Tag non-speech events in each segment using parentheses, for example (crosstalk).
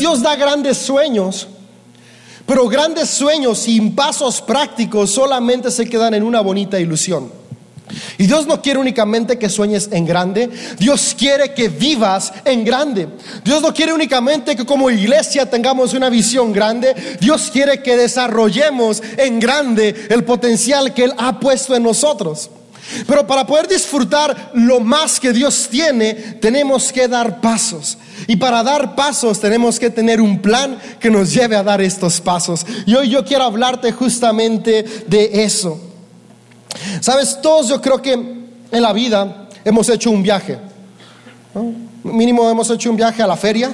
Dios da grandes sueños, pero grandes sueños sin pasos prácticos solamente se quedan en una bonita ilusión. Y Dios no quiere únicamente que sueñes en grande, Dios quiere que vivas en grande. Dios no quiere únicamente que como iglesia tengamos una visión grande, Dios quiere que desarrollemos en grande el potencial que Él ha puesto en nosotros. Pero para poder disfrutar lo más que Dios tiene, tenemos que dar pasos. Y para dar pasos tenemos que tener un plan que nos lleve a dar estos pasos. Y hoy yo quiero hablarte justamente de eso. Sabes, todos yo creo que en la vida hemos hecho un viaje. Mínimo hemos hecho un viaje a la feria.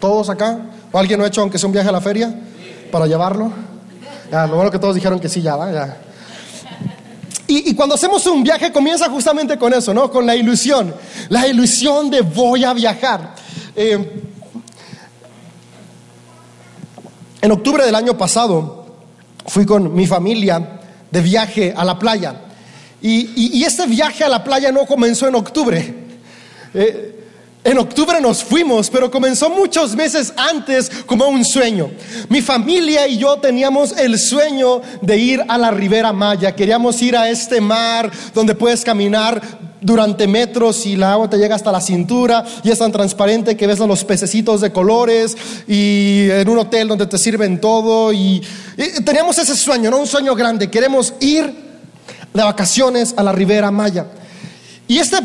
Todos acá. ¿O alguien no ha hecho aunque sea un viaje a la feria? Para llevarlo. Ya, lo bueno que todos dijeron que sí, ya, va, ya. Y, cuando hacemos un viaje comienza justamente con eso, ¿no? Con la ilusión. La ilusión de voy a viajar. Eh, en octubre del año pasado fui con mi familia de viaje a la playa. Y, este viaje a la playa no comenzó en octubre. Eh, en octubre nos fuimos, pero comenzó muchos meses antes como un sueño. Mi familia y yo teníamos el sueño de ir a la Ribera Maya. Queríamos ir a este mar donde puedes caminar durante metros y la agua te llega hasta la cintura y es tan transparente que ves a los pececitos de colores y en un hotel donde te sirven todo y, teníamos ese sueño, ¿no? Un sueño grande. Queremos ir de vacaciones a la Ribera Maya. Y este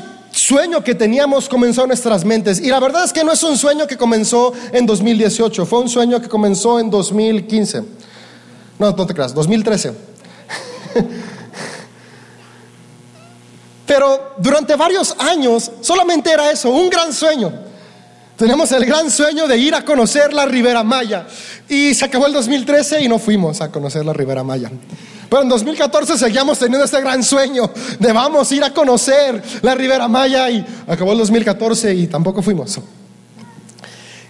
sueño que teníamos comenzó en nuestras mentes. Y la verdad es que no es un sueño que comenzó en 2018, fue un sueño que comenzó en 2015. No, no te creas, 2013. Pero durante varios años solamente era eso, un gran sueño. Teníamos el gran sueño de ir a conocer la Ribera Maya. Y se acabó el 2013 y no fuimos a conocer la Ribera Maya. Pero en 2014 seguíamos teniendo este gran sueño de vamos a ir a conocer la Ribera Maya y acabó el 2014 y tampoco fuimos.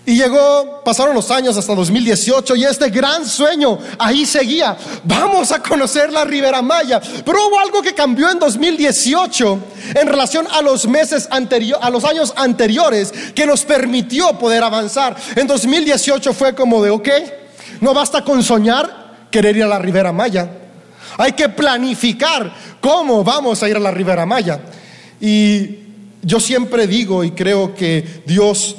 Y llegó, pasaron los años hasta 2018 y este gran sueño ahí seguía. Vamos a conocer la Ribera Maya. Pero hubo algo que cambió en 2018 en relación a los meses anteriores, a los años anteriores que nos permitió poder avanzar. En 2018 fue como de, ok, no basta con soñar, querer ir a la Ribera Maya. Hay que planificar cómo vamos a ir a la Ribera Maya. Y yo siempre digo y creo que Dios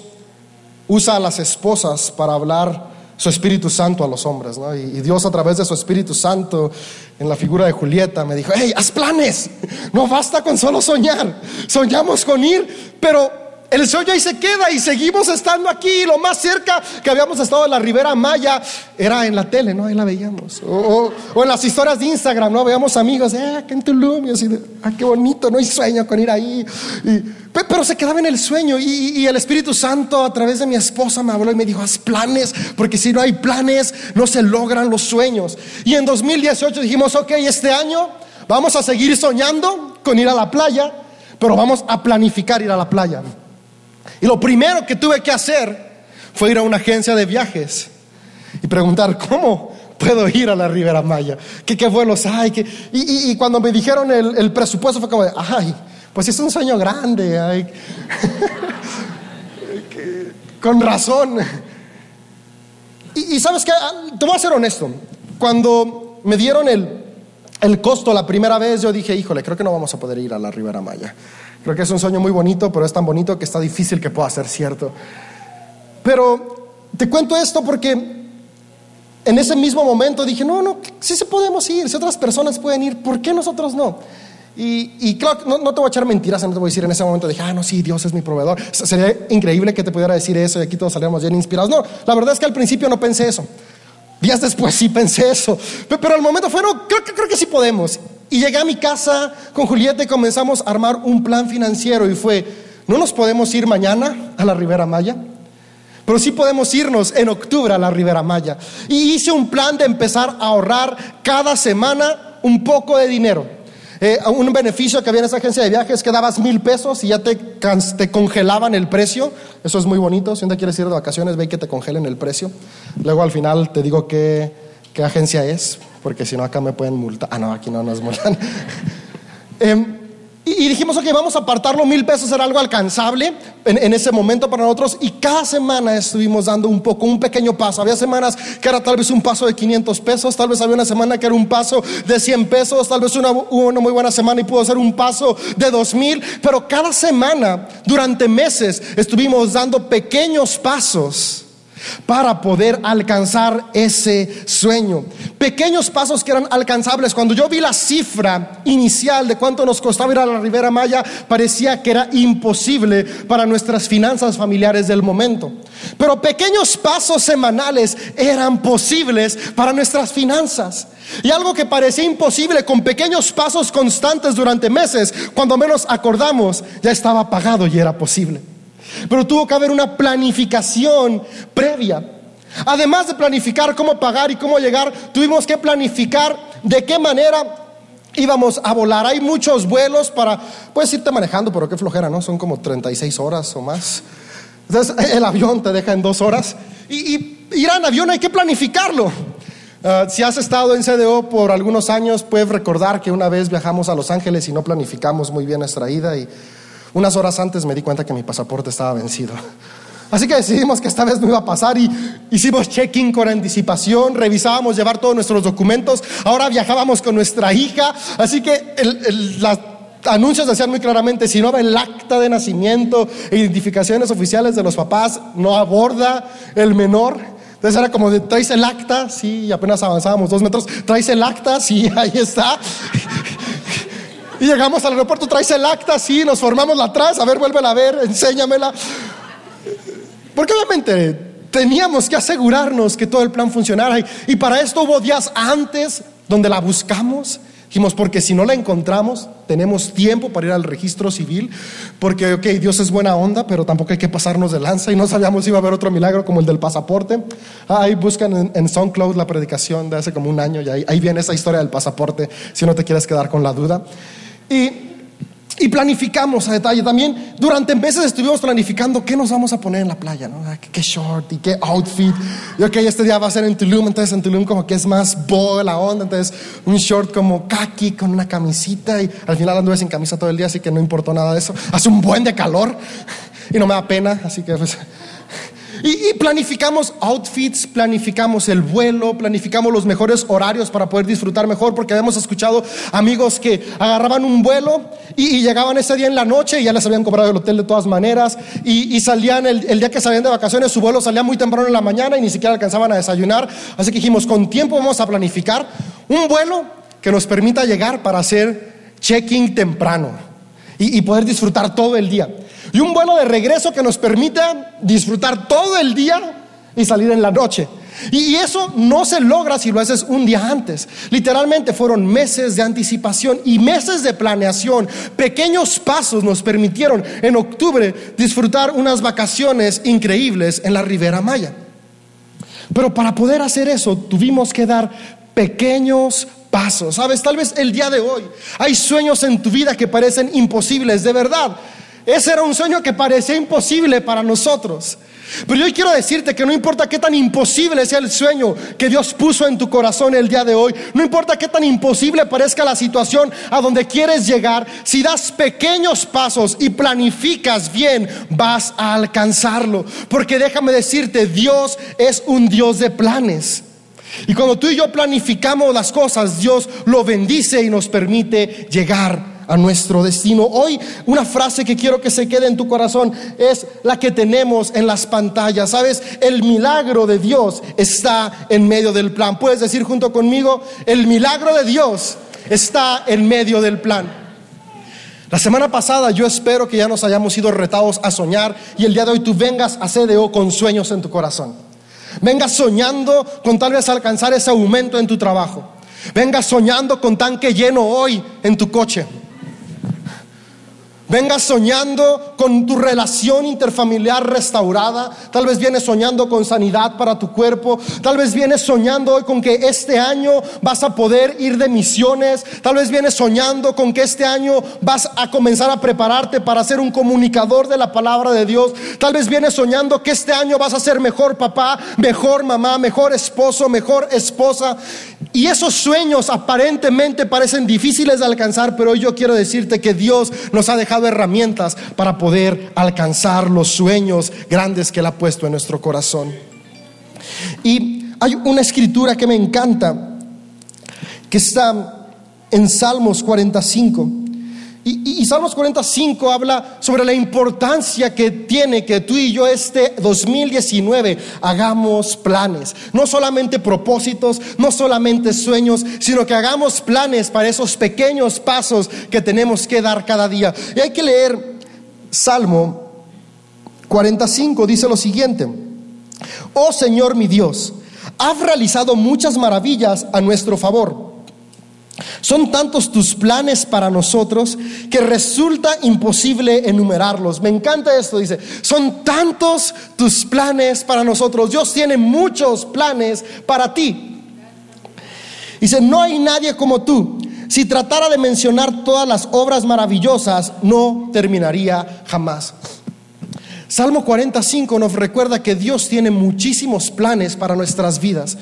usa a las esposas para hablar su Espíritu Santo a los hombres. Y, Dios a través de su Espíritu Santo, en la figura de Julieta, me dijo, hey, haz planes. No basta con solo soñar. Soñamos con ir, pero el sueño ahí se queda y seguimos estando aquí. Lo más cerca que habíamos estado en la Ribera Maya era en la tele, ¿no? Ahí la veíamos. O, en las historias de Instagram, ¿no? Veíamos amigos, eh, que en Tulum. Y ah, qué bonito, no hay sueño con ir ahí. pero se quedaba en el sueño. Y, y, el Espíritu Santo, a través de mi esposa, me habló y me dijo: haz planes, porque si no hay planes, no se logran los sueños. Y en 2018 dijimos: ok, este año vamos a seguir soñando con ir a la playa, pero vamos a planificar ir a la playa. Y lo primero que tuve que hacer fue ir a una agencia de viajes y preguntar, ¿cómo puedo ir a la Ribera Maya? ¿Qué, qué vuelos hay? Y, cuando me dijeron el, presupuesto fue como de, ay, pues es un sueño grande. (laughs) Con razón. Y, sabes que, ah, te voy a ser honesto, cuando me dieron el, el costo la primera vez, yo dije, híjole, creo que no vamos a poder ir a la Ribera Maya. Creo que es un sueño muy bonito, pero es tan bonito que está difícil que pueda ser cierto. Pero te cuento esto porque en ese mismo momento dije, no, no, sí se podemos ir, si otras personas pueden ir, ¿por qué nosotros no? Y, claro, no, te voy a echar mentiras, no te voy a decir en ese momento, dije, ah, no, sí, Dios es mi proveedor. Sería increíble que te pudiera decir eso y aquí todos saliéramos bien inspirados. No, la verdad es que al principio no pensé eso. Días después sí pensé eso. Pero al momento fue, no, creo, creo que sí podemos. Y llegué a mi casa con Julieta y comenzamos a armar un plan financiero y fue, no nos podemos ir mañana a la Ribera Maya, pero sí podemos irnos en octubre a la Ribera Maya. Y hice un plan de empezar a ahorrar cada semana un poco de dinero. Eh, un beneficio que había en esa agencia de viajes que dabas mil pesos y ya te, te congelaban el precio. Eso es muy bonito. Si un día quieres ir de vacaciones, ve que te congelen el precio. Luego al final te digo qué, qué agencia es porque si no acá me pueden multar. Ah, no, aquí no nos multan. (laughs) Em, Y, dijimos, ok, vamos a apartarlo mil pesos, era algo alcanzable en, en, ese momento para nosotros. Y cada semana estuvimos dando un poco, un pequeño paso. Había semanas que era tal vez un paso de 500 pesos, tal vez había una semana que era un paso de 100 pesos, tal vez una, una muy buena semana y pudo ser un paso de 2 mil. Pero cada semana, durante meses, estuvimos dando pequeños pasos para poder alcanzar ese sueño. Pequeños pasos que eran alcanzables. Cuando yo vi la cifra inicial de cuánto nos costaba ir a la Ribera Maya, parecía que era imposible para nuestras finanzas familiares del momento. Pero pequeños pasos semanales eran posibles para nuestras finanzas. Y algo que parecía imposible con pequeños pasos constantes durante meses, cuando menos acordamos, ya estaba pagado y era posible. Pero tuvo que haber una planificación previa. Además de planificar cómo pagar y cómo llegar, tuvimos que planificar de qué manera íbamos a volar. Hay muchos vuelos para, puedes irte manejando, pero qué flojera, ¿no? Son como 36 horas o más. Entonces (laughs) el avión te deja en dos horas. Y, ir en avión hay que planificarlo. Ah, si has estado en CDO por algunos años, puedes recordar que una vez viajamos a Los Ángeles y no planificamos muy bien nuestra ida y unas horas antes me di cuenta que mi pasaporte estaba vencido. Así que decidimos que esta vez no iba a pasar y hicimos check-in con anticipación, revisábamos llevar todos nuestros documentos, ahora viajábamos con nuestra hija, así que los anuncios decían muy claramente, si no va el acta de nacimiento, identificaciones oficiales de los papás, no aborda el menor. Entonces era como de, traes el acta, sí, apenas avanzábamos dos metros, traes el acta, sí, (laughs) ahí está. Y llegamos al aeropuerto, traes el acta, sí, nos formamos la atrás, a ver, vuélvela a ver, enséñamela. Porque obviamente teníamos que asegurarnos que todo el plan funcionara. Y, para esto hubo días antes donde la buscamos. Dijimos, porque si no la encontramos, tenemos tiempo para ir al registro civil, porque, ok, Dios es buena onda, pero tampoco hay que pasarnos de lanza y no sabíamos si iba a haber otro milagro como el del pasaporte. ahí buscan en, en, SoundCloud la predicación de hace como un año y ahí, ahí viene esa historia del pasaporte, si no te quieres quedar con la duda. Y, planificamos a detalle. También durante meses estuvimos planificando qué nos vamos a poner en la playa, ¿no? ¿Qué, short y qué outfit. Y ok, este día va a ser en Tulum, entonces en Tulum como que es más bold la onda, entonces un short como khaki con una camisita y al final anduve sin camisa todo el día, así que no importó nada de eso. Hace un buen de calor (laughs) y no me da pena, así que pues y, planificamos outfits, planificamos el vuelo, planificamos los mejores horarios para poder disfrutar mejor, porque habíamos escuchado amigos que agarraban un vuelo y, llegaban ese día en la noche y ya les habían cobrado el hotel de todas maneras, y, salían el, el, día que salían de vacaciones, su vuelo salía muy temprano en la mañana y ni siquiera alcanzaban a desayunar. Así que dijimos, con tiempo vamos a planificar un vuelo que nos permita llegar para hacer check-in temprano y poder disfrutar todo el día y un vuelo de regreso que nos permita disfrutar todo el día y salir en la noche. Y eso no se logra si lo haces un día antes. Literalmente fueron meses de anticipación y meses de planeación. Pequeños pasos nos permitieron en octubre disfrutar unas vacaciones increíbles en la Ribera Maya. Pero para poder hacer eso tuvimos que dar pequeños pasos. Sabes, tal vez el día de hoy hay sueños en tu vida que parecen imposibles, de verdad. Ese era un sueño que parecía imposible para nosotros. Pero yo quiero decirte que no importa qué tan imposible sea el sueño que Dios puso en tu corazón el día de hoy, no importa qué tan imposible parezca la situación a donde quieres llegar, si das pequeños pasos y planificas bien, vas a alcanzarlo. Porque déjame decirte, Dios es un Dios de planes. Y cuando tú y yo planificamos las cosas, Dios lo bendice y nos permite llegar a nuestro destino. Hoy una frase que quiero que se quede en tu corazón es la que tenemos en las pantallas. Sabes, el milagro de Dios está en medio del plan. Puedes decir junto conmigo, el milagro de Dios está en medio del plan. La semana pasada yo espero que ya nos hayamos sido retados a soñar y el día de hoy tú vengas a CDO con sueños en tu corazón. Vengas soñando con tal vez alcanzar ese aumento en tu trabajo. Vengas soñando con tanque lleno hoy en tu coche. Vengas soñando con tu relación interfamiliar restaurada. Tal vez vienes soñando con sanidad para tu cuerpo. Tal vez vienes soñando hoy con que este año vas a poder ir de misiones. Tal vez vienes soñando con que este año vas a comenzar a prepararte para ser un comunicador de la palabra de Dios. Tal vez vienes soñando que este año vas a ser mejor papá, mejor mamá, mejor esposo, mejor esposa. Y esos sueños aparentemente parecen difíciles de alcanzar, pero hoy yo quiero decirte que Dios nos ha dejado herramientas para poder alcanzar los sueños grandes que Él ha puesto en nuestro corazón. Y hay una escritura que me encanta, que está en Salmos 45. Y, Salmos 45 habla sobre la importancia que tiene que tú y yo este 2019 hagamos planes. No solamente propósitos, no solamente sueños, sino que hagamos planes para esos pequeños pasos que tenemos que dar cada día. Y hay que leer Salmo 45, dice lo siguiente. Oh Señor mi Dios, has realizado muchas maravillas a nuestro favor. Son tantos tus planes para nosotros que resulta imposible enumerarlos. Me encanta esto, dice, son tantos tus planes para nosotros. Dios tiene muchos planes para ti. Dice, no hay nadie como tú. Si tratara de mencionar todas las obras maravillosas, no terminaría jamás. Salmo 45 nos recuerda que Dios tiene muchísimos planes para nuestras vidas.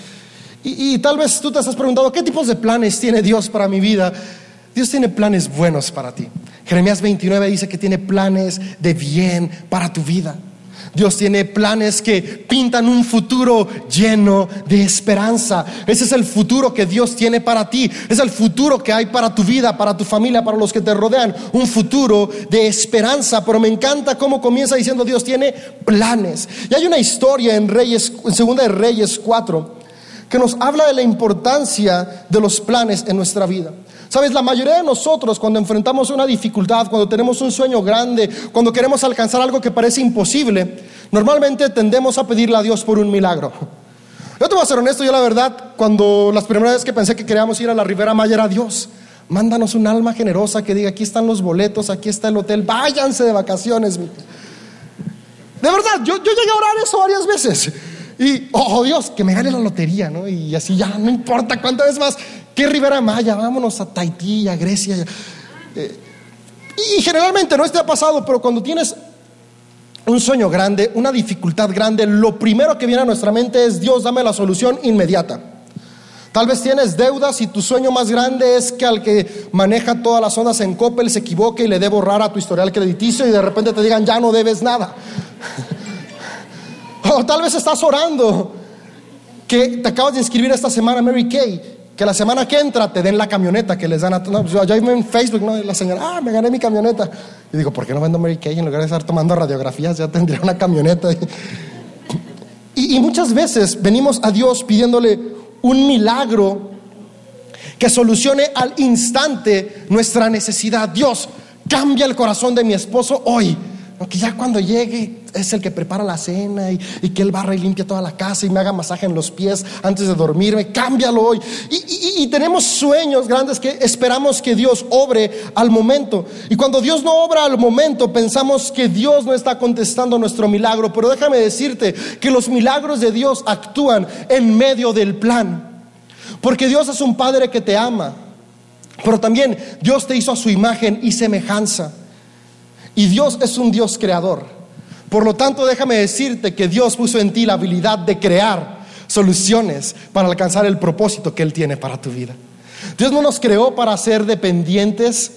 Y, tal vez tú te has preguntado, ¿qué tipos de planes tiene Dios para mi vida? Dios tiene planes buenos para ti. Jeremías 29 dice que tiene planes de bien para tu vida. Dios tiene planes que pintan un futuro lleno de esperanza. Ese es el futuro que Dios tiene para ti. Es el futuro que hay para tu vida, para tu familia, para los que te rodean. Un futuro de esperanza. Pero me encanta cómo comienza diciendo Dios tiene planes. Y hay una historia en Reyes, en Segunda de Reyes 4 que nos habla de la importancia de los planes en nuestra vida. Sabes, la mayoría de nosotros cuando enfrentamos una dificultad, cuando tenemos un sueño grande, cuando queremos alcanzar algo que parece imposible, normalmente tendemos a pedirle a Dios por un milagro. Yo te voy a ser honesto, yo la verdad, cuando las primeras veces que pensé que queríamos ir a la Ribera Maya era Dios. Mándanos un alma generosa que diga, aquí están los boletos, aquí está el hotel, váyanse de vacaciones. De verdad, yo, yo llegué a orar eso varias veces. Y, oh Dios, que me gane la lotería, ¿no? Y así ya, no importa cuántas veces más, que Rivera Maya, vámonos a Tahití, a Grecia. Eh, y generalmente no te ha pasado, pero cuando tienes un sueño grande, una dificultad grande, lo primero que viene a nuestra mente es Dios, dame la solución inmediata. Tal vez tienes deudas y tu sueño más grande es que al que maneja todas las zonas en Coppel se equivoque y le dé borrar a tu historial crediticio y de repente te digan ya no debes nada. (laughs) O tal vez estás orando que te acabas de inscribir esta semana Mary Kay. Que la semana que entra te den la camioneta que les dan a no, pues, Yo en Facebook, ¿no? La señora, ah, me gané mi camioneta. Y digo, ¿por qué no vendo Mary Kay? En lugar de estar tomando radiografías, ya tendría una camioneta. (laughs) Y, y muchas veces venimos a Dios pidiéndole un milagro que solucione al instante nuestra necesidad. Dios, cambia el corazón de mi esposo hoy. Que ya cuando llegue es el que prepara la cena y, que él barra y limpia toda la casa y me haga masaje en los pies antes de dormirme. Cámbialo hoy. Y, y tenemos sueños grandes que esperamos que Dios obre al momento. Y cuando Dios no obra al momento, pensamos que Dios no está contestando nuestro milagro. Pero déjame decirte que los milagros de Dios actúan en medio del plan. Porque Dios es un Padre que te ama. Pero también Dios te hizo a su imagen y semejanza. Y Dios es un Dios creador. Por lo tanto, déjame decirte que Dios puso en ti la habilidad de crear soluciones para alcanzar el propósito que Él tiene para tu vida. Dios no nos creó para ser dependientes.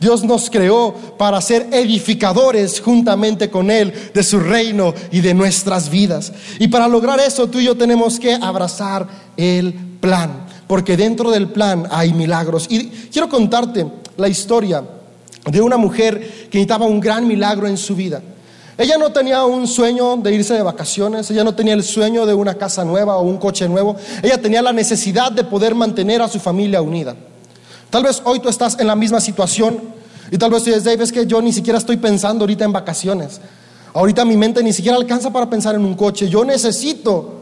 Dios nos creó para ser edificadores juntamente con Él de su reino y de nuestras vidas. Y para lograr eso tú y yo tenemos que abrazar el plan, porque dentro del plan hay milagros. Y quiero contarte la historia de una mujer que necesitaba un gran milagro en su vida. Ella no tenía un sueño de irse de vacaciones, ella no tenía el sueño de una casa nueva o un coche nuevo, ella tenía la necesidad de poder mantener a su familia unida. Tal vez hoy tú estás en la misma situación y tal vez tú dices, Dave, es que yo ni siquiera estoy pensando ahorita en vacaciones. Ahorita mi mente ni siquiera alcanza para pensar en un coche. Yo necesito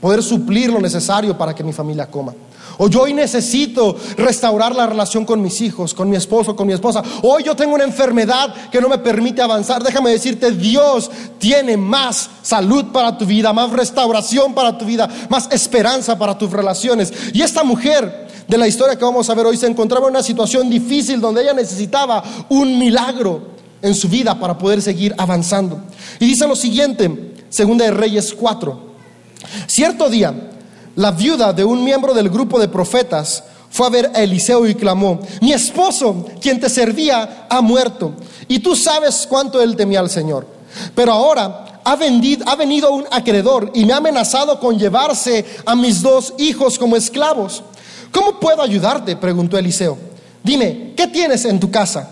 poder suplir lo necesario para que mi familia coma. O yo hoy necesito restaurar la relación con mis hijos, con mi esposo, con mi esposa. Hoy yo tengo una enfermedad que no me permite avanzar. Déjame decirte, Dios tiene más salud para tu vida, más restauración para tu vida, más esperanza para tus relaciones. Y esta mujer de la historia que vamos a ver hoy se encontraba en una situación difícil donde ella necesitaba un milagro en su vida para poder seguir avanzando. Y dice lo siguiente, segunda de Reyes 4. Cierto día, la viuda de un miembro del grupo de profetas, fue a ver a Eliseo y clamó, mi esposo, quien te servía, ha muerto, y tú sabes cuánto él temía al Señor. Pero ahora ha, ha venido un acreedor y me ha amenazado con llevarse a mis dos hijos como esclavos. ¿Cómo puedo ayudarte? preguntó Eliseo. Dime, ¿qué tienes en tu casa?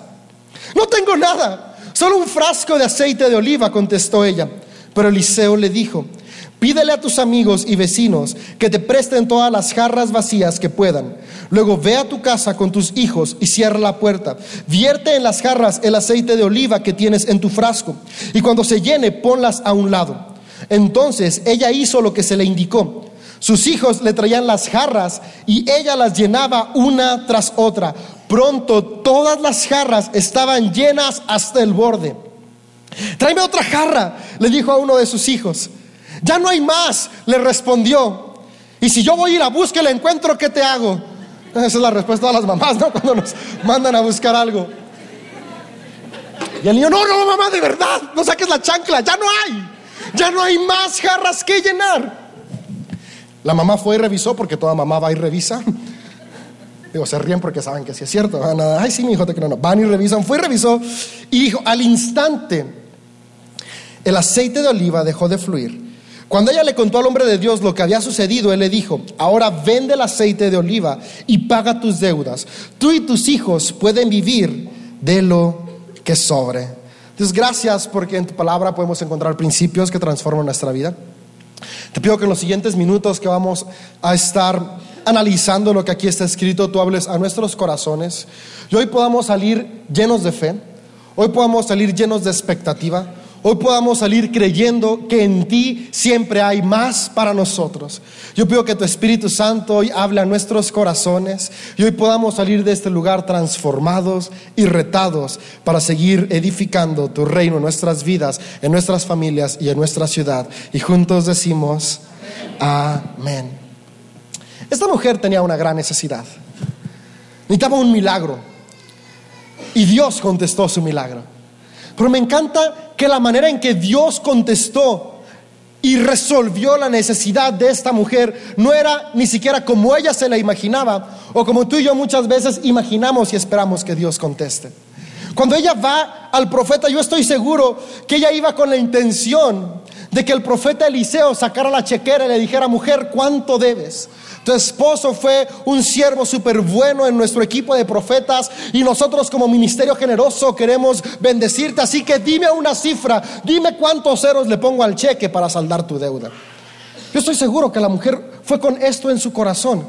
No tengo nada, solo un frasco de aceite de oliva, contestó ella. Pero Eliseo le dijo, Pídele a tus amigos y vecinos que te presten todas las jarras vacías que puedan. Luego ve a tu casa con tus hijos y cierra la puerta. Vierte en las jarras el aceite de oliva que tienes en tu frasco y cuando se llene ponlas a un lado. Entonces ella hizo lo que se le indicó. Sus hijos le traían las jarras y ella las llenaba una tras otra. Pronto todas las jarras estaban llenas hasta el borde. Tráeme otra jarra, le dijo a uno de sus hijos. Ya no hay más, le respondió. Y si yo voy a ir a buscar y la encuentro, ¿qué te hago? Esa es la respuesta de las mamás, ¿no? Cuando nos mandan a buscar algo. Y el niño, no, no, mamá, de verdad, no saques la chancla, ya no hay. Ya no hay más jarras que llenar. La mamá fue y revisó, porque toda mamá va y revisa. Digo, se ríen porque saben que sí es cierto. Ay, sí, mi hijo, te creo. No. Van y revisan. Fue y revisó y dijo, al instante, el aceite de oliva dejó de fluir cuando ella le contó al hombre de Dios lo que había sucedido, él le dijo, ahora vende el aceite de oliva y paga tus deudas. Tú y tus hijos pueden vivir de lo que sobre. Entonces, gracias porque en tu palabra podemos encontrar principios que transforman nuestra vida. Te pido que en los siguientes minutos que vamos a estar analizando lo que aquí está escrito, tú hables a nuestros corazones y hoy podamos salir llenos de fe, hoy podamos salir llenos de expectativa hoy podamos salir creyendo que en ti siempre hay más para nosotros. Yo pido que tu Espíritu Santo hoy hable a nuestros corazones y hoy podamos salir de este lugar transformados y retados para seguir edificando tu reino en nuestras vidas, en nuestras familias y en nuestra ciudad. Y juntos decimos, amén. Esta mujer tenía una gran necesidad. Necesitaba un milagro. Y Dios contestó su milagro. Pero me encanta que la manera en que Dios contestó y resolvió la necesidad de esta mujer no era ni siquiera como ella se la imaginaba o como tú y yo muchas veces imaginamos y esperamos que Dios conteste. Cuando ella va al profeta, yo estoy seguro que ella iba con la intención de que el profeta Eliseo sacara la chequera y le dijera, mujer, ¿cuánto debes? Tu esposo fue un siervo súper bueno en nuestro equipo de profetas y nosotros como ministerio generoso queremos bendecirte. Así que dime una cifra, dime cuántos ceros le pongo al cheque para saldar tu deuda. Yo estoy seguro que la mujer fue con esto en su corazón.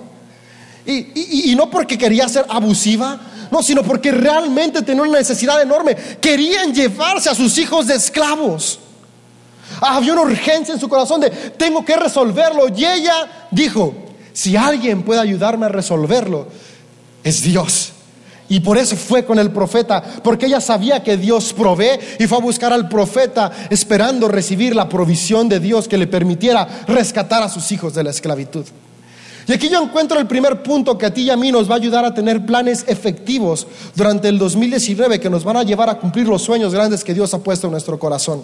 Y, y no porque quería ser abusiva, no, sino porque realmente tenía una necesidad enorme. Querían llevarse a sus hijos de esclavos. Había una urgencia en su corazón de tengo que resolverlo. Y ella dijo, si alguien puede ayudarme a resolverlo, es Dios. Y por eso fue con el profeta, porque ella sabía que Dios provee y fue a buscar al profeta esperando recibir la provisión de Dios que le permitiera rescatar a sus hijos de la esclavitud. Y aquí yo encuentro el primer punto que a ti y a mí nos va a ayudar a tener planes efectivos durante el 2019 que nos van a llevar a cumplir los sueños grandes que Dios ha puesto en nuestro corazón.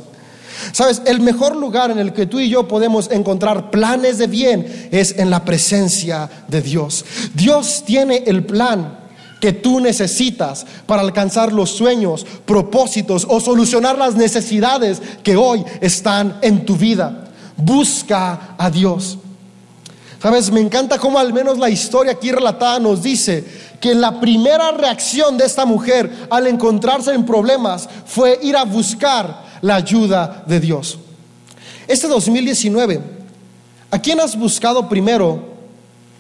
Sabes, el mejor lugar en el que tú y yo podemos encontrar planes de bien es en la presencia de Dios. Dios tiene el plan que tú necesitas para alcanzar los sueños, propósitos o solucionar las necesidades que hoy están en tu vida. Busca a Dios. Sabes, me encanta cómo al menos la historia aquí relatada nos dice que la primera reacción de esta mujer al encontrarse en problemas fue ir a buscar la ayuda de Dios. Este 2019, ¿a quién has buscado primero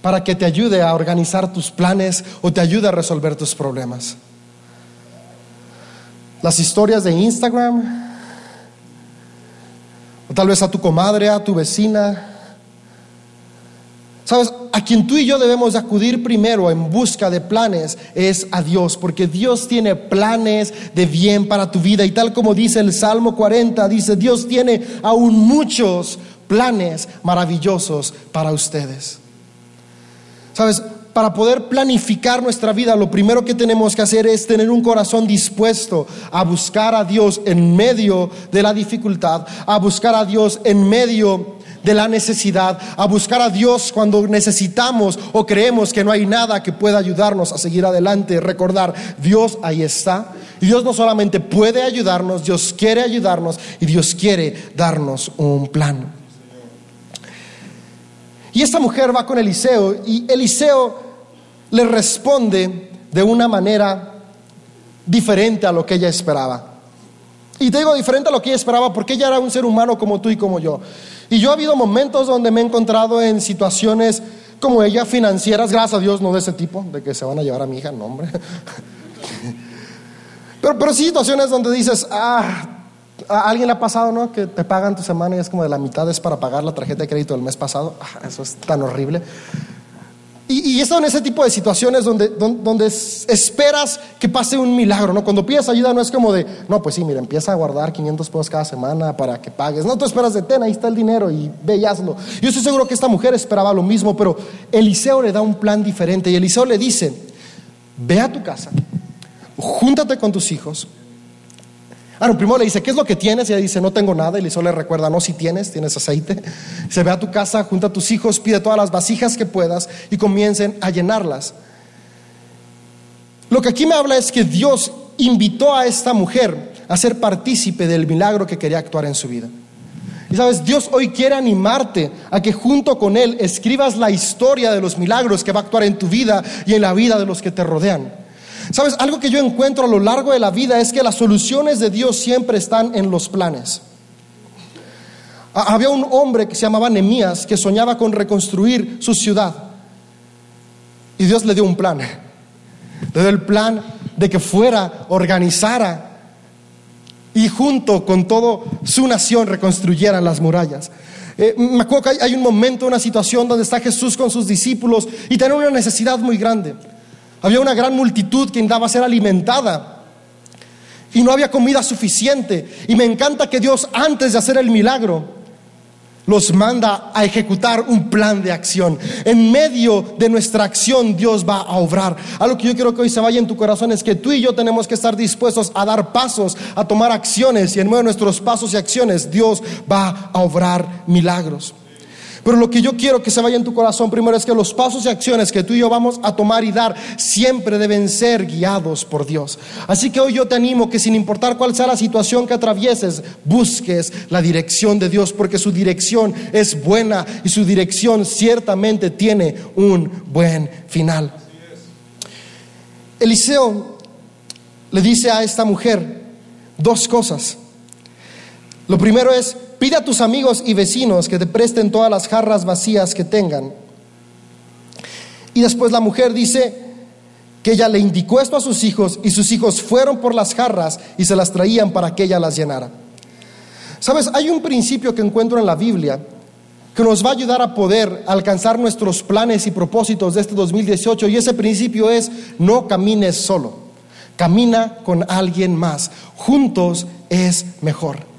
para que te ayude a organizar tus planes o te ayude a resolver tus problemas? Las historias de Instagram, o tal vez a tu comadre, a tu vecina, Sabes, a quien tú y yo debemos acudir primero en busca de planes es a Dios, porque Dios tiene planes de bien para tu vida. Y tal como dice el Salmo 40, dice, Dios tiene aún muchos planes maravillosos para ustedes. Sabes, para poder planificar nuestra vida, lo primero que tenemos que hacer es tener un corazón dispuesto a buscar a Dios en medio de la dificultad, a buscar a Dios en medio de la necesidad, a buscar a Dios cuando necesitamos o creemos que no hay nada que pueda ayudarnos a seguir adelante, recordar, Dios ahí está. Y Dios no solamente puede ayudarnos, Dios quiere ayudarnos y Dios quiere darnos un plan. Y esta mujer va con Eliseo y Eliseo le responde de una manera diferente a lo que ella esperaba. Y te digo diferente a lo que ella esperaba porque ella era un ser humano como tú y como yo. Y yo ha habido momentos donde me he encontrado en situaciones como ella, financieras, gracias a Dios, no de ese tipo, de que se van a llevar a mi hija, no hombre. (laughs) Pero, pero sí situaciones donde dices, ah, a alguien le ha pasado, ¿no? Que te pagan tu semana y es como de la mitad es para pagar la tarjeta de crédito del mes pasado. Ah, eso es tan horrible. Y, y en ese tipo de situaciones donde, donde, esperas que pase un milagro, ¿no? Cuando pides ayuda no es como de, no, pues sí, mira, empieza a guardar 500 pesos cada semana para que pagues. No, tú esperas de, ten, ahí está el dinero y ve. Yo estoy seguro que esta mujer esperaba lo mismo, pero Eliseo le da un plan diferente y Eliseo le dice, ve a tu casa, júntate con tus hijos, Ahora, primero le dice, ¿qué es lo que tienes? Y ella dice, no tengo nada. Y Eliseo le recuerda, no, si tienes, tienes aceite. Se ve a tu casa, junta a tus hijos, pide todas las vasijas que puedas y comiencen a llenarlas. Lo que aquí me habla es que Dios invitó a esta mujer a ser partícipe del milagro que quería actuar en su vida. Y sabes, Dios hoy quiere animarte a que junto con Él escribas la historia de los milagros que va a actuar en tu vida y en la vida de los que te rodean. Sabes, algo que yo encuentro a lo largo de la vida es que las soluciones de Dios siempre están en los planes. Había un hombre que se llamaba Nemías que soñaba con reconstruir su ciudad. Y Dios le dio un plan. Le dio el plan de que fuera, organizara y junto con toda su nación reconstruyeran las murallas. Eh, me acuerdo que hay, hay, un momento, una situación donde está Jesús con sus discípulos y tiene una necesidad muy grande. Había una gran multitud que andaba a ser alimentada y no había comida suficiente. Y me encanta que Dios antes de hacer el milagro los manda a ejecutar un plan de acción. En medio de nuestra acción Dios va a obrar. Algo que yo quiero que hoy se vaya en tu corazón es que tú y yo tenemos que estar dispuestos a dar pasos, a tomar acciones y en medio de nuestros pasos y acciones Dios va a obrar milagros. Pero lo que yo quiero que se vaya en tu corazón primero es que los pasos y acciones que tú y yo vamos a tomar y dar siempre deben ser guiados por Dios. Así que hoy yo te animo que sin importar cuál sea la situación que atravieses, busques la dirección de Dios porque su dirección es buena y su dirección ciertamente tiene un buen final. Eliseo le dice a esta mujer dos cosas. Lo primero es, Pide a tus amigos y vecinos que te presten todas las jarras vacías que tengan. Y después la mujer dice que ella le indicó esto a sus hijos y sus hijos fueron por las jarras y se las traían para que ella las llenara. Sabes, hay un principio que encuentro en la Biblia que nos va a ayudar a poder alcanzar nuestros planes y propósitos de este 2018 y ese principio es no camines solo, camina con alguien más, juntos es mejor.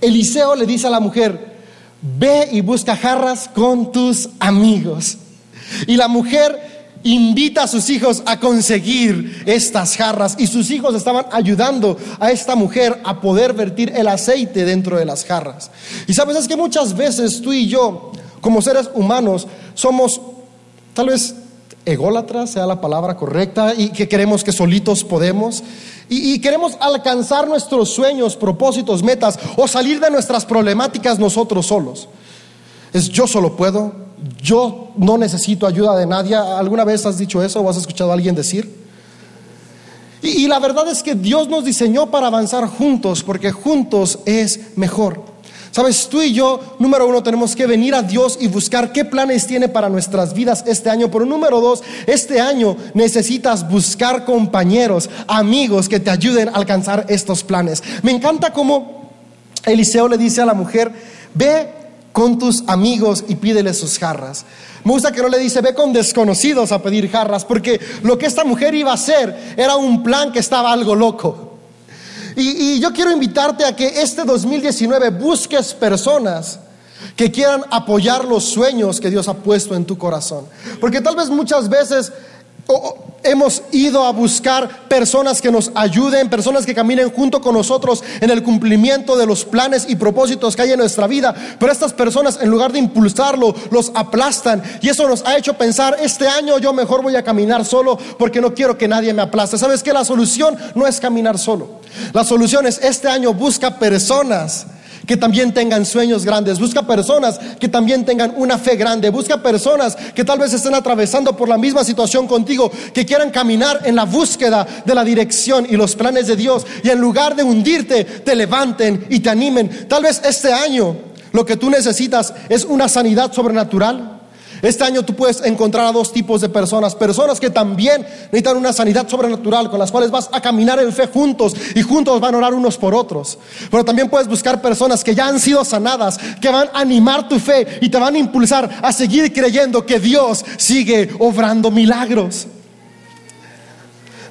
Eliseo le dice a la mujer, ve y busca jarras con tus amigos. Y la mujer invita a sus hijos a conseguir estas jarras y sus hijos estaban ayudando a esta mujer a poder vertir el aceite dentro de las jarras. Y sabes, es que muchas veces tú y yo, como seres humanos, somos tal vez ególatras, sea la palabra correcta, y que queremos que solitos podemos. Y, queremos alcanzar nuestros sueños, propósitos, metas o salir de nuestras problemáticas nosotros solos. Es yo solo puedo, yo no necesito ayuda de nadie. ¿Alguna vez has dicho eso o has escuchado a alguien decir? y la verdad es que Dios nos diseñó para avanzar juntos, porque juntos es mejor. Sabes, tú y yo, número uno, tenemos que venir a Dios y buscar qué planes tiene para nuestras vidas este año. Pero número dos, este año necesitas buscar compañeros, amigos que te ayuden a alcanzar estos planes. Me encanta cómo Eliseo le dice a la mujer, ve con tus amigos y pídele sus jarras. Me gusta que no le dice, ve con desconocidos a pedir jarras, porque lo que esta mujer iba a hacer era un plan que estaba algo loco. Y, yo quiero invitarte a que este 2019 busques personas que quieran apoyar los sueños que Dios ha puesto en tu corazón. Porque tal vez muchas veces hemos ido a buscar personas que nos ayuden, personas que caminen junto con nosotros en el cumplimiento de los planes y propósitos que hay en nuestra vida. Pero estas personas, en lugar de impulsarlo, los aplastan. Y eso nos ha hecho pensar, este año yo mejor voy a caminar solo porque no quiero que nadie me aplaste. ¿Sabes que La solución no es caminar solo. La solución es, este año busca personas que también tengan sueños grandes, busca personas que también tengan una fe grande, busca personas que tal vez estén atravesando por la misma situación contigo, que quieran caminar en la búsqueda de la dirección y los planes de Dios y en lugar de hundirte, te levanten y te animen. Tal vez este año lo que tú necesitas es una sanidad sobrenatural. Este año tú puedes encontrar a dos tipos de personas, personas que también necesitan una sanidad sobrenatural, con las cuales vas a caminar en fe juntos y juntos van a orar unos por otros. Pero también puedes buscar personas que ya han sido sanadas, que van a animar tu fe y te van a impulsar a seguir creyendo que Dios sigue obrando milagros.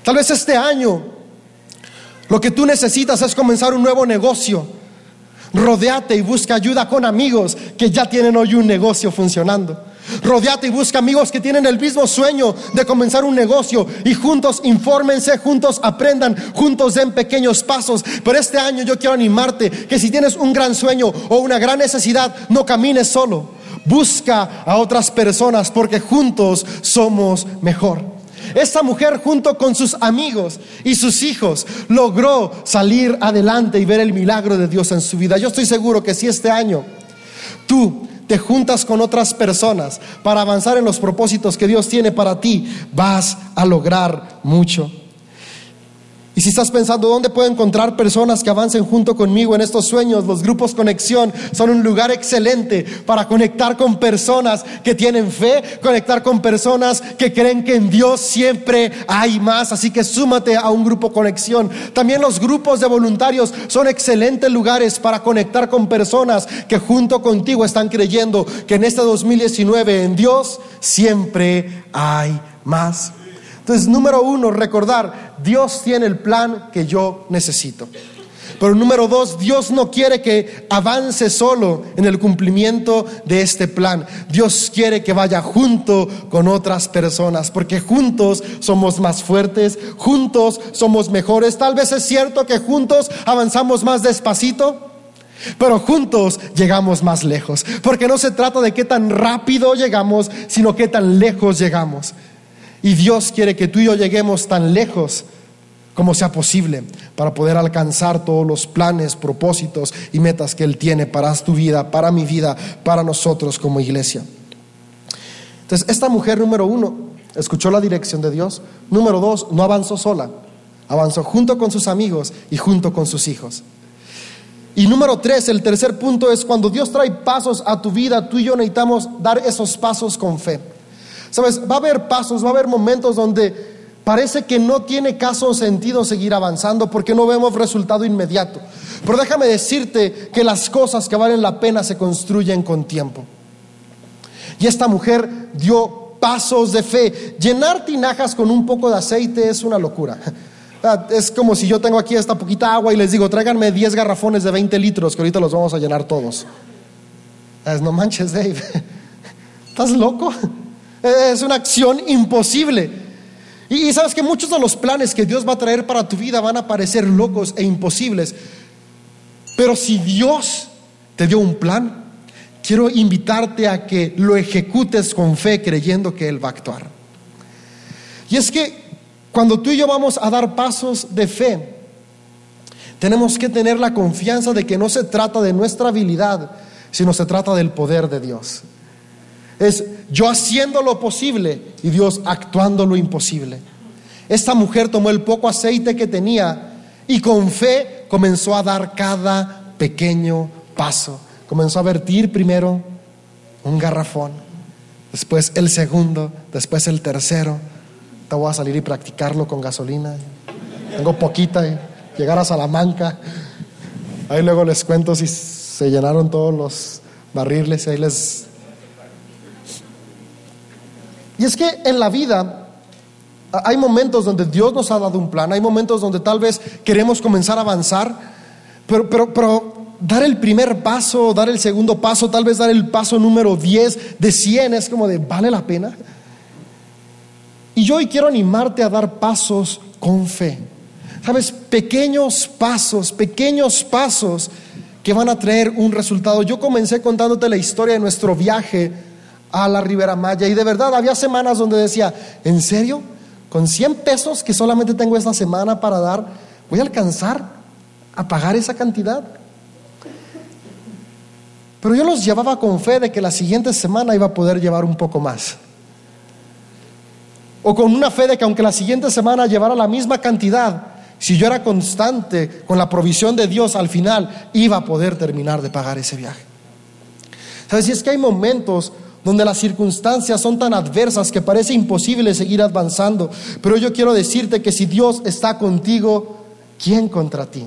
Tal vez este año lo que tú necesitas es comenzar un nuevo negocio. Rodeate y busca ayuda con amigos que ya tienen hoy un negocio funcionando. Rodeate y busca amigos que tienen el mismo sueño de comenzar un negocio y juntos infórmense, juntos aprendan, juntos den pequeños pasos. Pero este año yo quiero animarte que si tienes un gran sueño o una gran necesidad, no camines solo. Busca a otras personas porque juntos somos mejor. Esta mujer junto con sus amigos y sus hijos logró salir adelante y ver el milagro de Dios en su vida. Yo estoy seguro que si este año tú te juntas con otras personas para avanzar en los propósitos que Dios tiene para ti, vas a lograr mucho. Y si estás pensando dónde puedo encontrar personas que avancen junto conmigo en estos sueños, los grupos conexión son un lugar excelente para conectar con personas que tienen fe, conectar con personas que creen que en Dios siempre hay más. Así que súmate a un grupo conexión. También los grupos de voluntarios son excelentes lugares para conectar con personas que junto contigo están creyendo que en este 2019 en Dios siempre hay más. Entonces, número uno, recordar, Dios tiene el plan que yo necesito. Pero número dos, Dios no quiere que avance solo en el cumplimiento de este plan. Dios quiere que vaya junto con otras personas, porque juntos somos más fuertes, juntos somos mejores. Tal vez es cierto que juntos avanzamos más despacito, pero juntos llegamos más lejos, porque no se trata de qué tan rápido llegamos, sino qué tan lejos llegamos. Y Dios quiere que tú y yo lleguemos tan lejos como sea posible para poder alcanzar todos los planes, propósitos y metas que Él tiene para tu vida, para mi vida, para nosotros como iglesia. Entonces, esta mujer número uno escuchó la dirección de Dios. Número dos, no avanzó sola, avanzó junto con sus amigos y junto con sus hijos. Y número tres, el tercer punto es cuando Dios trae pasos a tu vida, tú y yo necesitamos dar esos pasos con fe. Sabes, va a haber pasos, va a haber momentos donde parece que no tiene caso o sentido seguir avanzando porque no vemos resultado inmediato. Pero déjame decirte que las cosas que valen la pena se construyen con tiempo. Y esta mujer dio pasos de fe. Llenar tinajas con un poco de aceite es una locura. Ah, es como si yo tengo aquí esta poquita agua y les digo, tráiganme 10 garrafones de 20 litros, que ahorita los vamos a llenar todos. Es, no manches, Dave. (laughs) ¿Estás loco? Es una acción imposible. Y, sabes que muchos de los planes que Dios va a traer para tu vida van a parecer locos e imposibles. Pero si Dios te dio un plan, quiero invitarte a que lo ejecutes con fe creyendo que Él va a actuar. Y es que cuando tú y yo vamos a dar pasos de fe, tenemos que tener la confianza de que no se trata de nuestra habilidad, sino se trata del poder de Dios. Es yo haciendo lo posible y Dios actuando lo imposible. Esta mujer tomó el poco aceite que tenía y con fe comenzó a dar cada pequeño paso. Comenzó a vertir primero un garrafón, después el segundo, después el tercero. Te voy a salir y practicarlo con gasolina. Tengo poquita, llegar a Salamanca. Ahí luego les cuento si se llenaron todos los barriles y ahí les y es que en la vida hay momentos donde Dios nos ha dado un plan, hay momentos donde tal vez queremos comenzar a avanzar, pero, dar el primer paso, dar el segundo paso, tal vez dar el paso número 10 de 100 es como de, ¿vale la pena? Y yo hoy quiero animarte a dar pasos con fe. Sabes, pequeños pasos, pequeños pasos que van a traer un resultado. Yo comencé contándote la historia de nuestro viaje a la Ribera Maya y de verdad había semanas donde decía, ¿en serio? Con 100 pesos que solamente tengo esta semana para dar, ¿voy a alcanzar a pagar esa cantidad? Pero yo los llevaba con fe de que la siguiente semana iba a poder llevar un poco más. O con una fe de que aunque la siguiente semana llevara la misma cantidad, si yo era constante con la provisión de Dios, al final iba a poder terminar de pagar ese viaje. ¿Sabes? Si es que hay momentos donde las circunstancias son tan adversas que parece imposible seguir avanzando, pero yo quiero decirte que si Dios está contigo, ¿quién contra ti?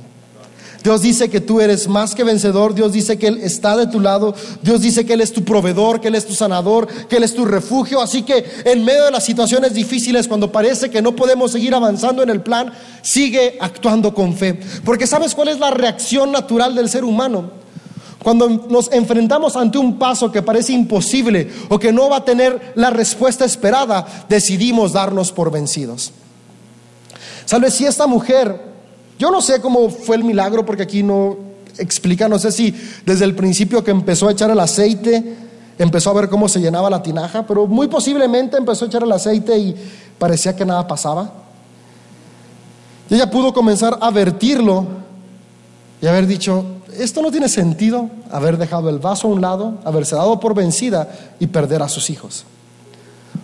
Dios dice que tú eres más que vencedor, Dios dice que Él está de tu lado, Dios dice que Él es tu proveedor, que Él es tu sanador, que Él es tu refugio. Así que en medio de las situaciones difíciles, cuando parece que no podemos seguir avanzando en el plan, sigue actuando con fe. Porque ¿sabes cuál es la reacción natural del ser humano? Cuando nos enfrentamos ante un paso que parece imposible o que no va a tener la respuesta esperada, decidimos darnos por vencidos. ¿Sabes si esta mujer yo no sé cómo fue el milagro porque aquí no explica, no sé si desde el principio que empezó a echar el aceite, empezó a ver cómo se llenaba la tinaja, pero muy posiblemente empezó a echar el aceite y parecía que nada pasaba. Y ella pudo comenzar a vertirlo y haber dicho, esto no tiene sentido, haber dejado el vaso a un lado, haberse dado por vencida y perder a sus hijos.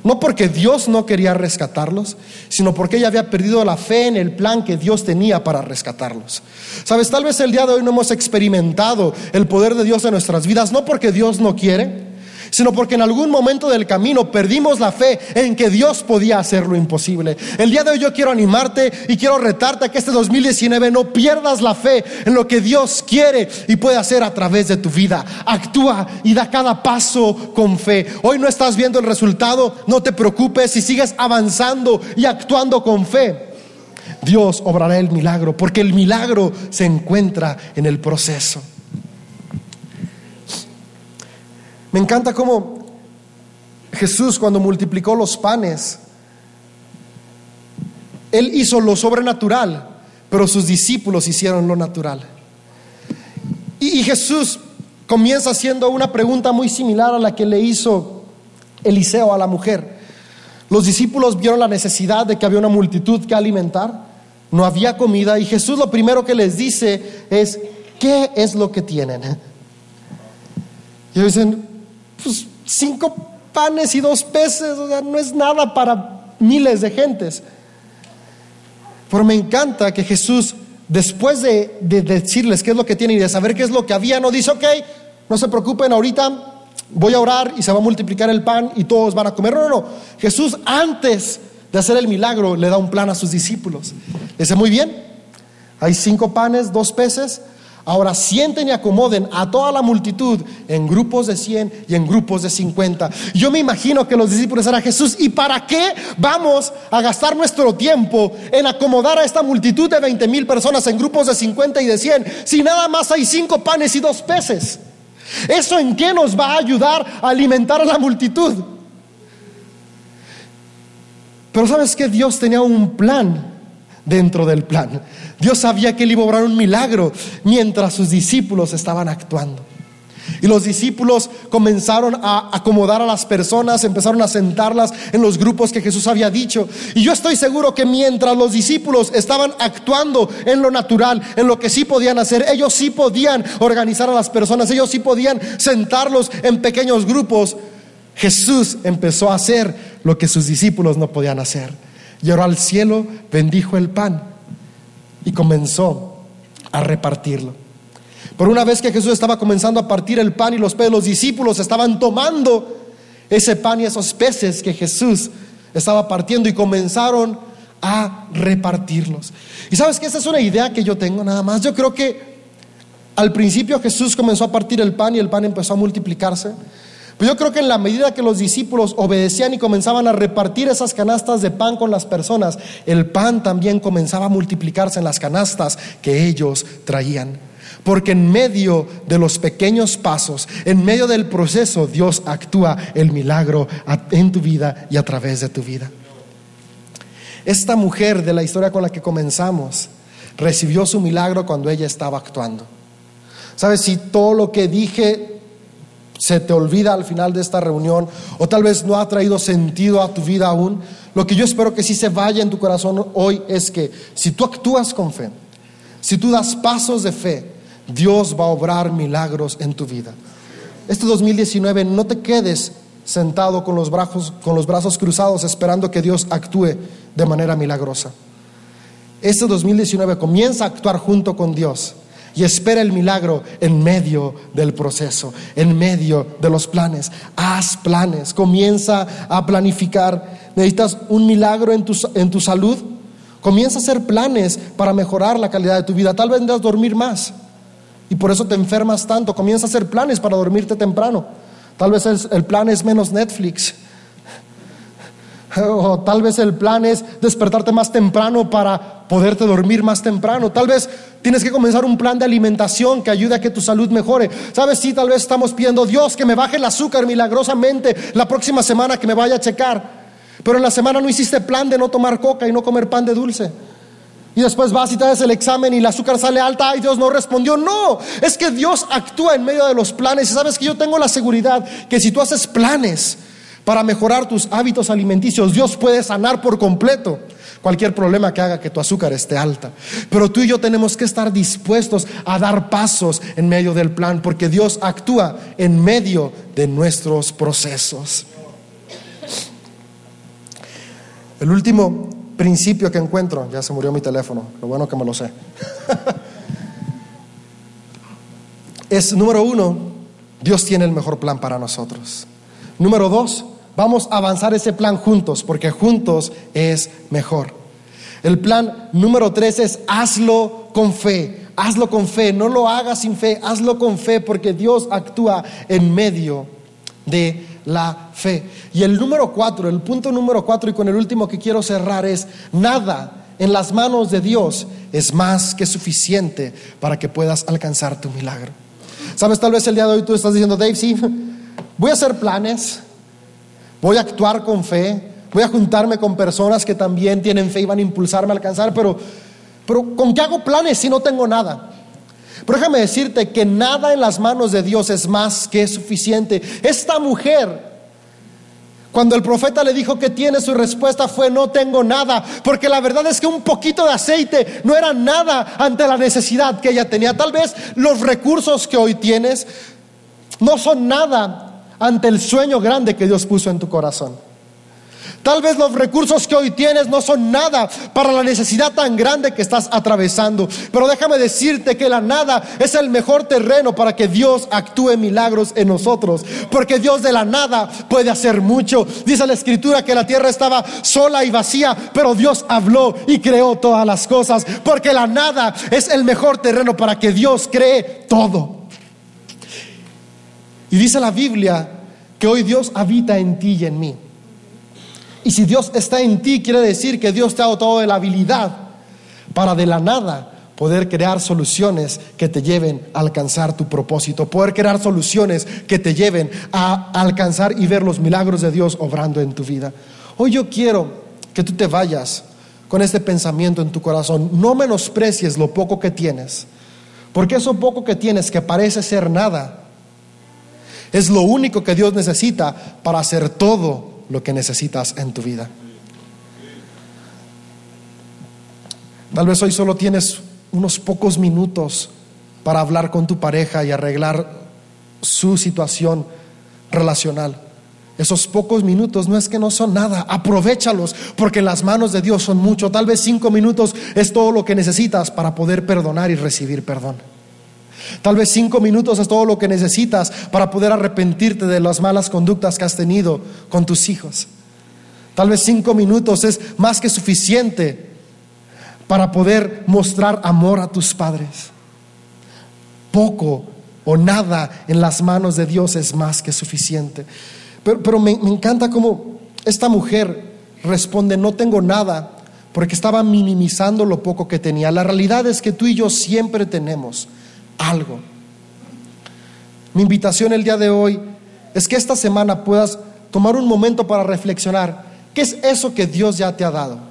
No porque Dios no quería rescatarlos, sino porque ella había perdido la fe en el plan que Dios tenía para rescatarlos. Sabes, tal vez el día de hoy no hemos experimentado el poder de Dios en nuestras vidas, no porque Dios no quiere, sino porque en algún momento del camino perdimos la fe en que Dios podía hacer lo imposible. El día de hoy yo quiero animarte y quiero retarte a que este 2019 no pierdas la fe en lo que Dios quiere y puede hacer a través de tu vida. Actúa y da cada paso con fe. Hoy no estás viendo el resultado, no te preocupes si sigues avanzando y actuando con fe. Dios obrará el milagro, porque el milagro se encuentra en el proceso. Me encanta cómo Jesús cuando multiplicó los panes, Él hizo lo sobrenatural, pero sus discípulos hicieron lo natural. Y, Jesús comienza haciendo una pregunta muy similar a la que le hizo Eliseo a la mujer. Los discípulos vieron la necesidad de que había una multitud que alimentar, no había comida y Jesús lo primero que les dice es, ¿qué es lo que tienen? Y dicen, pues, cinco panes y dos peces, o sea, no es nada para miles de gentes. Pero me encanta que Jesús, después de, de, decirles qué es lo que tienen y de saber qué es lo que había, no dice, ok, no se preocupen, ahorita voy a orar y se va a multiplicar el pan y todos van a comer. No, no, no. Jesús antes de hacer el milagro le da un plan a sus discípulos. Dice, muy bien, hay cinco panes, dos peces, Ahora sienten y acomoden a toda la multitud en grupos de 100 y en grupos de 50. Yo me imagino que los discípulos eran Jesús, ¿y para qué vamos a gastar nuestro tiempo en acomodar a esta multitud de 20 mil personas en grupos de 50 y de 100 si nada más hay cinco panes y dos peces? ¿Eso en qué nos va a ayudar a alimentar a la multitud? Pero sabes que Dios tenía un plan dentro del plan. Dios sabía que él iba a obrar un milagro mientras sus discípulos estaban actuando. Y los discípulos comenzaron a acomodar a las personas, empezaron a sentarlas en los grupos que Jesús había dicho. Y yo estoy seguro que mientras los discípulos estaban actuando en lo natural, en lo que sí podían hacer, ellos sí podían organizar a las personas, ellos sí podían sentarlos en pequeños grupos. Jesús empezó a hacer lo que sus discípulos no podían hacer. Lloró al cielo, bendijo el pan y comenzó a repartirlo. Pero una vez que Jesús estaba comenzando a partir el pan y los peces, los discípulos estaban tomando ese pan y esos peces que Jesús estaba partiendo y comenzaron a repartirlos. Y sabes que esa es una idea que yo tengo nada más. Yo creo que al principio Jesús comenzó a partir el pan y el pan empezó a multiplicarse. Pero yo creo que en la medida que los discípulos obedecían y comenzaban a repartir esas canastas de pan con las personas, el pan también comenzaba a multiplicarse en las canastas que ellos traían. Porque en medio de los pequeños pasos, en medio del proceso, Dios actúa el milagro en tu vida y a través de tu vida. Esta mujer de la historia con la que comenzamos recibió su milagro cuando ella estaba actuando. ¿Sabes? Si todo lo que dije se te olvida al final de esta reunión o tal vez no ha traído sentido a tu vida aún, lo que yo espero que sí se vaya en tu corazón hoy es que si tú actúas con fe, si tú das pasos de fe, Dios va a obrar milagros en tu vida. Este 2019 no te quedes sentado con los brazos, con los brazos cruzados esperando que Dios actúe de manera milagrosa. Este 2019 comienza a actuar junto con Dios y espera el milagro en medio del proceso, en medio de los planes. Haz planes, comienza a planificar. ¿Necesitas un milagro en tu, en tu salud? Comienza a hacer planes para mejorar la calidad de tu vida. Tal vez necesitas dormir más y por eso te enfermas tanto. Comienza a hacer planes para dormirte temprano. Tal vez el plan es menos Netflix. O tal vez el plan es despertarte más temprano para poderte dormir más temprano. Tal vez tienes que comenzar un plan de alimentación que ayude a que tu salud mejore. Sabes, sí, tal vez estamos pidiendo, Dios, que me baje el azúcar milagrosamente la próxima semana que me vaya a checar. Pero en la semana no hiciste plan de no tomar coca y no comer pan de dulce. Y después vas y te das el examen y el azúcar sale alta y Dios no respondió. No, es que Dios actúa en medio de los planes. Y sabes que yo tengo la seguridad que si tú haces planes para mejorar tus hábitos alimenticios, Dios puede sanar por completo cualquier problema que haga que tu azúcar esté alta. Pero tú y yo tenemos que estar dispuestos a dar pasos en medio del plan, porque Dios actúa en medio de nuestros procesos. El último principio que encuentro, ya se murió mi teléfono, lo bueno que me lo sé, (laughs) es número uno, Dios tiene el mejor plan para nosotros. Número dos, vamos a avanzar ese plan juntos, porque juntos es mejor. El plan número tres es hazlo con fe, hazlo con fe, no lo hagas sin fe, hazlo con fe, porque Dios actúa en medio de la fe. Y el número cuatro, el punto número cuatro y con el último que quiero cerrar es, nada en las manos de Dios es más que suficiente para que puedas alcanzar tu milagro. Sabes, tal vez el día de hoy tú estás diciendo, Dave, sí, (laughs) voy a hacer planes, voy a actuar con fe, voy a juntarme con personas que también tienen fe y van a impulsarme a alcanzar, pero, pero ¿con qué hago planes si no tengo nada? Pero déjame decirte que nada en las manos de Dios es más que suficiente. Esta mujer, cuando el profeta le dijo que tiene su respuesta fue no tengo nada, porque la verdad es que un poquito de aceite no era nada ante la necesidad que ella tenía. Tal vez los recursos que hoy tienes no son nada ante el sueño grande que Dios puso en tu corazón. Tal vez los recursos que hoy tienes no son nada para la necesidad tan grande que estás atravesando. Pero déjame decirte que la nada es el mejor terreno para que Dios actúe milagros en nosotros. Porque Dios de la nada puede hacer mucho. Dice la escritura que la tierra estaba sola y vacía, pero Dios habló y creó todas las cosas. Porque la nada es el mejor terreno para que Dios cree todo. Y dice la Biblia que hoy Dios habita en ti y en mí. Y si Dios está en ti, quiere decir que Dios te ha dotado de la habilidad para de la nada poder crear soluciones que te lleven a alcanzar tu propósito, poder crear soluciones que te lleven a alcanzar y ver los milagros de Dios obrando en tu vida. Hoy yo quiero que tú te vayas con este pensamiento en tu corazón. No menosprecies lo poco que tienes, porque eso poco que tienes que parece ser nada, es lo único que Dios necesita para hacer todo lo que necesitas en tu vida. Tal vez hoy solo tienes unos pocos minutos para hablar con tu pareja y arreglar su situación relacional. Esos pocos minutos no es que no son nada, aprovechalos porque las manos de Dios son mucho. Tal vez cinco minutos es todo lo que necesitas para poder perdonar y recibir perdón. Tal vez cinco minutos es todo lo que necesitas para poder arrepentirte de las malas conductas que has tenido con tus hijos. Tal vez cinco minutos es más que suficiente para poder mostrar amor a tus padres. Poco o nada en las manos de Dios es más que suficiente. Pero, me, me encanta cómo esta mujer responde, no tengo nada, porque estaba minimizando lo poco que tenía. La realidad es que tú y yo siempre tenemos algo. Mi invitación el día de hoy es que esta semana puedas tomar un momento para reflexionar. ¿Qué es eso que Dios ya te ha dado?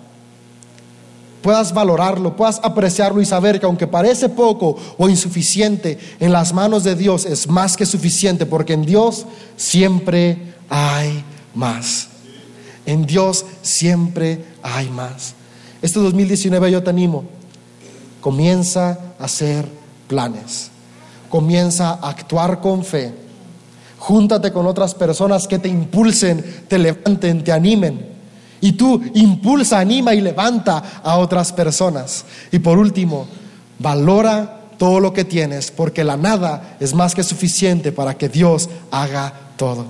puedas valorarlo, puedas apreciarlo y saber que aunque parece poco o insuficiente, en las manos de Dios es más que suficiente, porque en Dios siempre hay más. En Dios siempre hay más. Este 2019 yo te animo, comienza a hacer planes, comienza a actuar con fe, júntate con otras personas que te impulsen, te levanten, te animen. Y tú impulsa, anima y levanta a otras personas. Y por último, valora todo lo que tienes, porque la nada es más que suficiente para que Dios haga todo.